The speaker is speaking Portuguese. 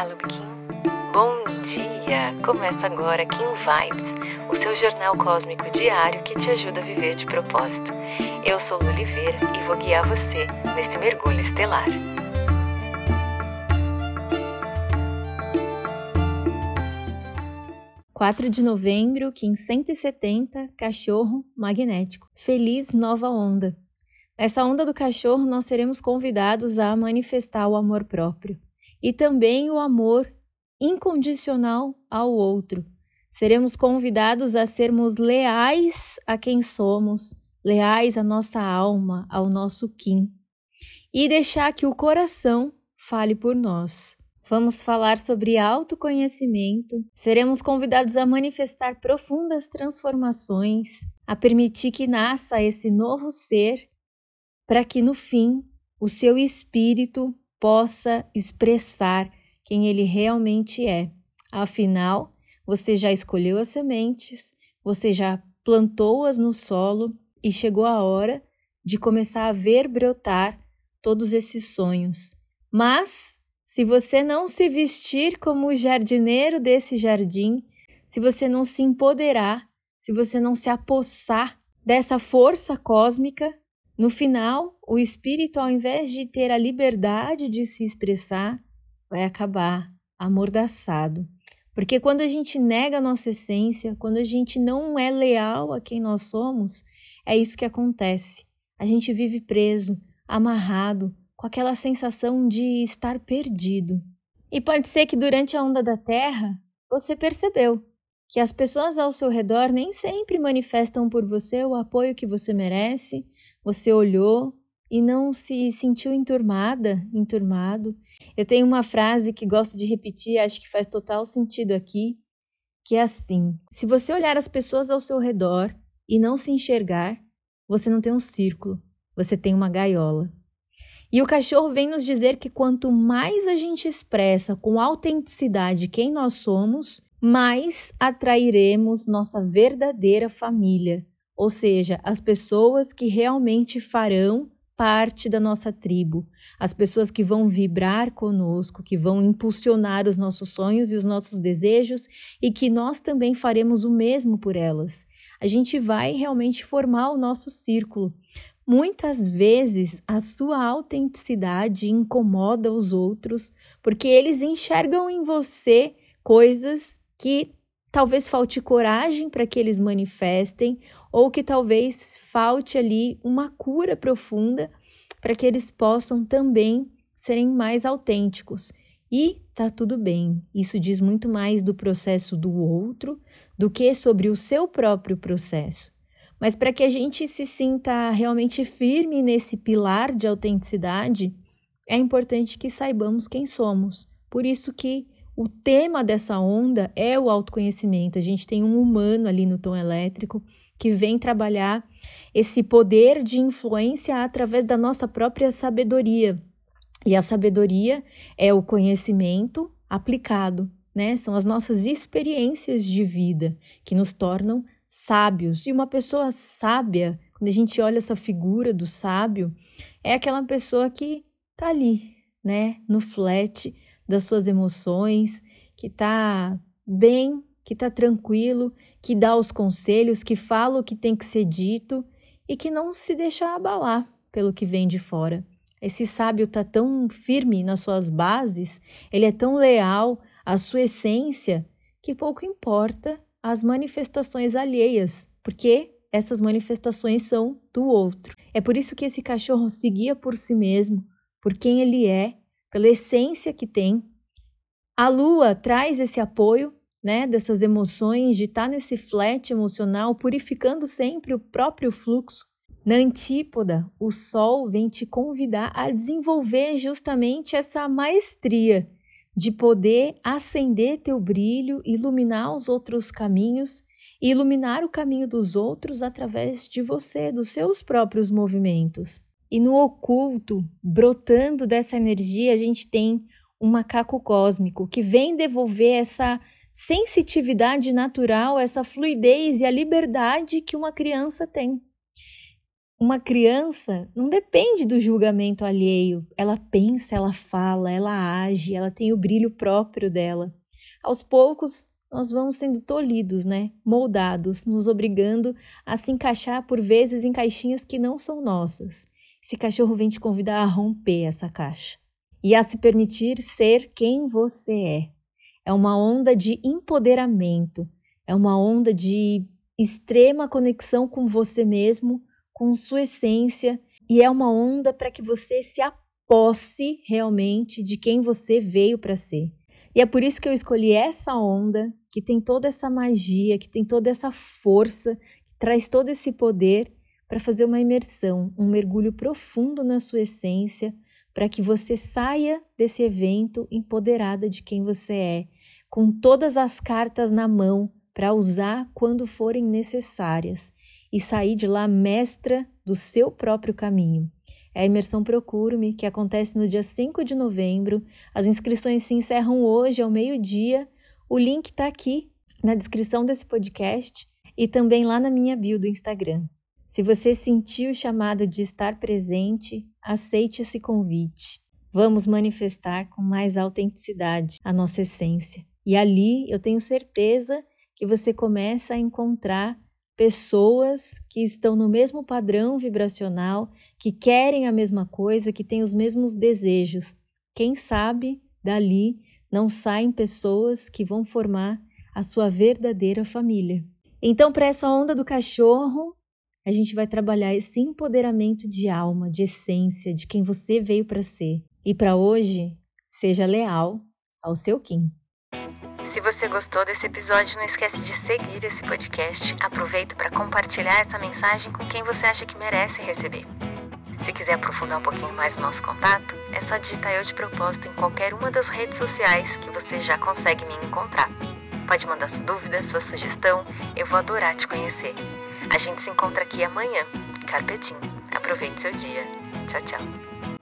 Olá, Lubikin. Bom dia! Começa agora Kim Vibes, o seu jornal cósmico diário que te ajuda a viver de propósito. Eu sou Lu Oliveira e vou guiar você nesse mergulho estelar. Quatro de novembro, Kim 170, Cachorro Magnético. Feliz nova onda! Nessa onda do cachorro, nós seremos convidados a manifestar o amor próprio e também o amor incondicional ao outro. Seremos convidados a sermos leais a quem somos, leais à nossa alma, ao nosso Kim, e deixar que o coração fale por nós. Vamos falar sobre autoconhecimento. Seremos convidados a manifestar profundas transformações, a permitir que nasça esse novo ser, para que no fim o seu espírito possa expressar quem ele realmente é. Afinal, você já escolheu as sementes, você já plantou-as no solo e chegou a hora de começar a ver brotar todos esses sonhos. Mas, se você não se vestir como o jardineiro desse jardim, se você não se empoderar, se você não se apossar dessa força cósmica, no final, o espírito, ao invés de ter a liberdade de se expressar, vai acabar amordaçado. Porque quando a gente nega a nossa essência, quando a gente não é leal a quem nós somos, é isso que acontece. A gente vive preso, amarrado, com aquela sensação de estar perdido. E pode ser que durante a onda da Terra você percebeu que as pessoas ao seu redor nem sempre manifestam por você o apoio que você merece, você olhou e não se sentiu enturmada, enturmado. Eu tenho uma frase que gosto de repetir, acho que faz total sentido aqui, que é assim: se você olhar as pessoas ao seu redor e não se enxergar, você não tem um círculo, você tem uma gaiola. E o cachorro vem nos dizer que quanto mais a gente expressa com autenticidade quem nós somos, mais atrairemos nossa verdadeira família, ou seja, as pessoas que realmente farão parte da nossa tribo, as pessoas que vão vibrar conosco, que vão impulsionar os nossos sonhos e os nossos desejos e que nós também faremos o mesmo por elas. A gente vai realmente formar o nosso círculo. Muitas vezes a sua autenticidade incomoda os outros porque eles enxergam em você coisas que talvez falte coragem para que eles manifestem, ou que talvez falte ali uma cura profunda para que eles possam também serem mais autênticos. E tá tudo bem. Isso diz muito mais do processo do outro do que sobre o seu próprio processo. Mas para que a gente se sinta realmente firme nesse pilar de autenticidade, é importante que saibamos quem somos. Por isso que o tema dessa onda é o autoconhecimento. A gente tem um humano ali no tom elétrico que vem trabalhar esse poder de influência através da nossa própria sabedoria. E a sabedoria é o conhecimento aplicado, né? São as nossas experiências de vida que nos tornam sábios. E uma pessoa sábia, quando a gente olha essa figura do sábio, é aquela pessoa que tá ali, né, no flat, das suas emoções, que está bem, que está tranquilo, que dá os conselhos, que fala o que tem que ser dito e que não se deixa abalar pelo que vem de fora. Esse sábio está tão firme nas suas bases, ele é tão leal à sua essência, que pouco importa as manifestações alheias, porque essas manifestações são do outro. É por isso que esse cachorro seguia por si mesmo, por quem ele é pela essência que tem. A lua traz esse apoio, né, dessas emoções, de estar tá nesse flat emocional, purificando sempre o próprio fluxo. Na antípoda, o sol vem te convidar a desenvolver justamente essa maestria de poder acender teu brilho, iluminar os outros caminhos e iluminar o caminho dos outros através de você, dos seus próprios movimentos. E no oculto, brotando dessa energia, a gente tem um macaco cósmico que vem devolver essa sensitividade natural, essa fluidez e a liberdade que uma criança tem. uma criança não depende do julgamento alheio. Ela pensa, ela fala, ela age, ela tem o brilho próprio dela. Aos poucos, nós vamos sendo tolhidos, né? Moldados, nos obrigando a se encaixar por vezes em caixinhas que não são nossas. Esse cachorro vem te convidar a romper essa caixa e a se permitir ser quem você é. É uma onda de empoderamento, é uma onda de extrema conexão com você mesmo com sua essência e é uma onda para que você se aposse realmente de quem você veio para ser. E é por isso que eu escolhi essa onda, que tem toda essa magia, que tem toda essa força, que traz todo esse poder para fazer uma imersão, um mergulho profundo na sua essência, para que você saia desse evento empoderada de quem você é, com todas as cartas na mão para usar quando forem necessárias e sair de lá mestra do seu próprio caminho. É a imersão Procure-me, que acontece no dia 5 de novembro. As inscrições se encerram hoje ao meio-dia. O link está aqui na descrição desse podcast e também lá na minha bio do Instagram. Se você sentiu o chamado de estar presente, aceite esse convite. Vamos manifestar com mais autenticidade a nossa essência. E ali eu tenho certeza que você começa a encontrar pessoas que estão no mesmo padrão vibracional, que querem a mesma coisa, que têm os mesmos desejos. Quem sabe dali não saem pessoas que vão formar a sua verdadeira família. Então, para essa onda do cachorro, a gente vai trabalhar esse empoderamento de alma, de essência, de quem você veio para ser. E para hoje, seja leal ao seu Kim. Se você gostou desse episódio, não esquece de seguir esse podcast. Aproveita para compartilhar essa mensagem com quem você acha que merece receber. Se quiser aprofundar um pouquinho mais o nosso contato, é só digitar Eu de Propósito em qualquer uma das redes sociais que você já consegue me encontrar. Pode mandar sua dúvida, sua sugestão, eu vou adorar te conhecer. A gente se encontra aqui amanhã. Carpetinho. Aproveite seu dia. Tchau, tchau.